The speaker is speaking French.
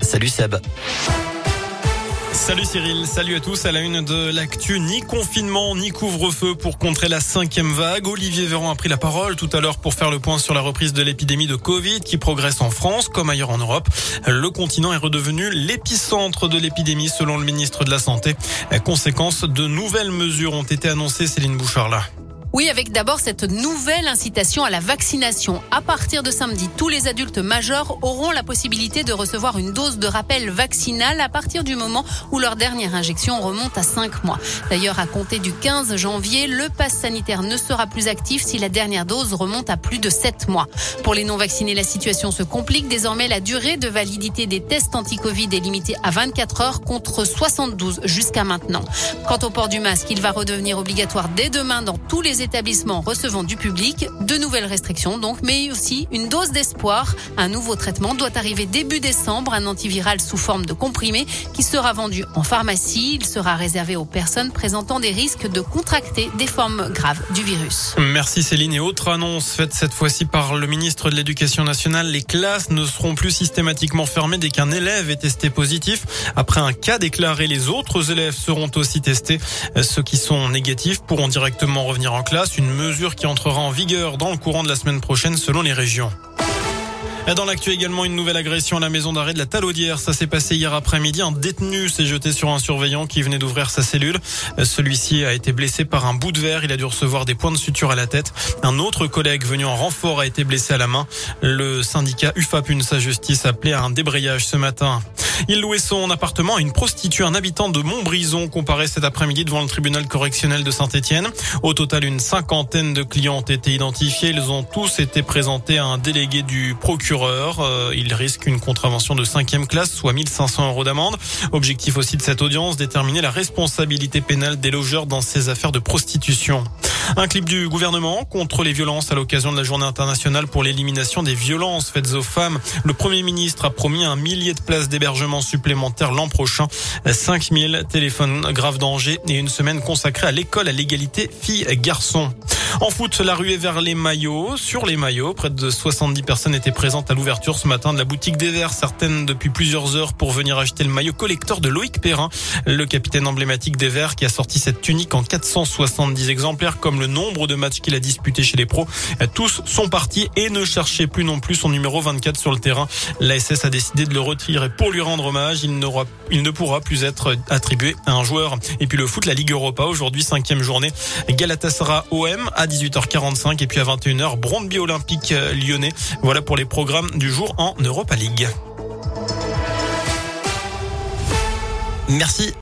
Salut Seb. Salut Cyril, salut à tous. À la une de l'actu, ni confinement ni couvre-feu pour contrer la cinquième vague. Olivier Véran a pris la parole tout à l'heure pour faire le point sur la reprise de l'épidémie de Covid qui progresse en France comme ailleurs en Europe. Le continent est redevenu l'épicentre de l'épidémie selon le ministre de la Santé. Conséquence, de nouvelles mesures ont été annoncées. Céline Bouchard là. Oui, avec d'abord cette nouvelle incitation à la vaccination. À partir de samedi, tous les adultes majeurs auront la possibilité de recevoir une dose de rappel vaccinal à partir du moment où leur dernière injection remonte à 5 mois. D'ailleurs, à compter du 15 janvier, le pass sanitaire ne sera plus actif si la dernière dose remonte à plus de 7 mois. Pour les non-vaccinés, la situation se complique. Désormais, la durée de validité des tests anti-Covid est limitée à 24 heures contre 72 jusqu'à maintenant. Quant au port du masque, il va redevenir obligatoire dès demain dans tous les établissements recevant du public. De nouvelles restrictions donc, mais aussi une dose d'espoir. Un nouveau traitement doit arriver début décembre, un antiviral sous forme de comprimé qui sera vendu en pharmacie. Il sera réservé aux personnes présentant des risques de contracter des formes graves du virus. Merci Céline. Et autre annonce faite cette fois-ci par le ministre de l'Éducation nationale, les classes ne seront plus systématiquement fermées dès qu'un élève est testé positif. Après un cas déclaré, les autres élèves seront aussi testés. Ceux qui sont négatifs pourront directement revenir en classe une mesure qui entrera en vigueur dans le courant de la semaine prochaine selon les régions. Dans l'actu également, une nouvelle agression à la maison d'arrêt de la Talaudière. Ça s'est passé hier après-midi. Un détenu s'est jeté sur un surveillant qui venait d'ouvrir sa cellule. Celui-ci a été blessé par un bout de verre. Il a dû recevoir des points de suture à la tête. Un autre collègue venu en renfort a été blessé à la main. Le syndicat UFAP, une sa justice, appelé à un débrayage ce matin. Il louait son appartement à une prostituée, un habitant de Montbrison, comparé cet après-midi devant le tribunal correctionnel de Saint-Etienne. Au total, une cinquantaine de clients ont été identifiés. Ils ont tous été présentés à un délégué du procureur. Euh, ils risquent une contravention de cinquième classe, soit 1500 euros d'amende. Objectif aussi de cette audience, déterminer la responsabilité pénale des logeurs dans ces affaires de prostitution. Un clip du gouvernement contre les violences à l'occasion de la journée internationale pour l'élimination des violences faites aux femmes. Le Premier ministre a promis un millier de places d'hébergement l'an prochain. 5000 téléphones grave danger et une semaine consacrée à l'école à l'égalité filles-garçons. En foot, la ruée vers les maillots. Sur les maillots, près de 70 personnes étaient présentes à l'ouverture ce matin de la boutique des Verts, certaines depuis plusieurs heures pour venir acheter le maillot collector de Loïc Perrin, le capitaine emblématique des Verts qui a sorti cette tunique en 470 exemplaires comme le nombre de matchs qu'il a disputé chez les pros. Tous sont partis et ne cherchaient plus non plus son numéro 24 sur le terrain. L'ASS a décidé de le retirer pour lui rendre hommage. Il, ne pourra plus être attribué à un joueur. Et puis le foot, la Ligue Europa, aujourd'hui cinquième journée. Galatasaray OM à 18h45 et puis à 21h Brondby Olympique euh, lyonnais. Voilà pour les programmes du jour en Europa League. Merci.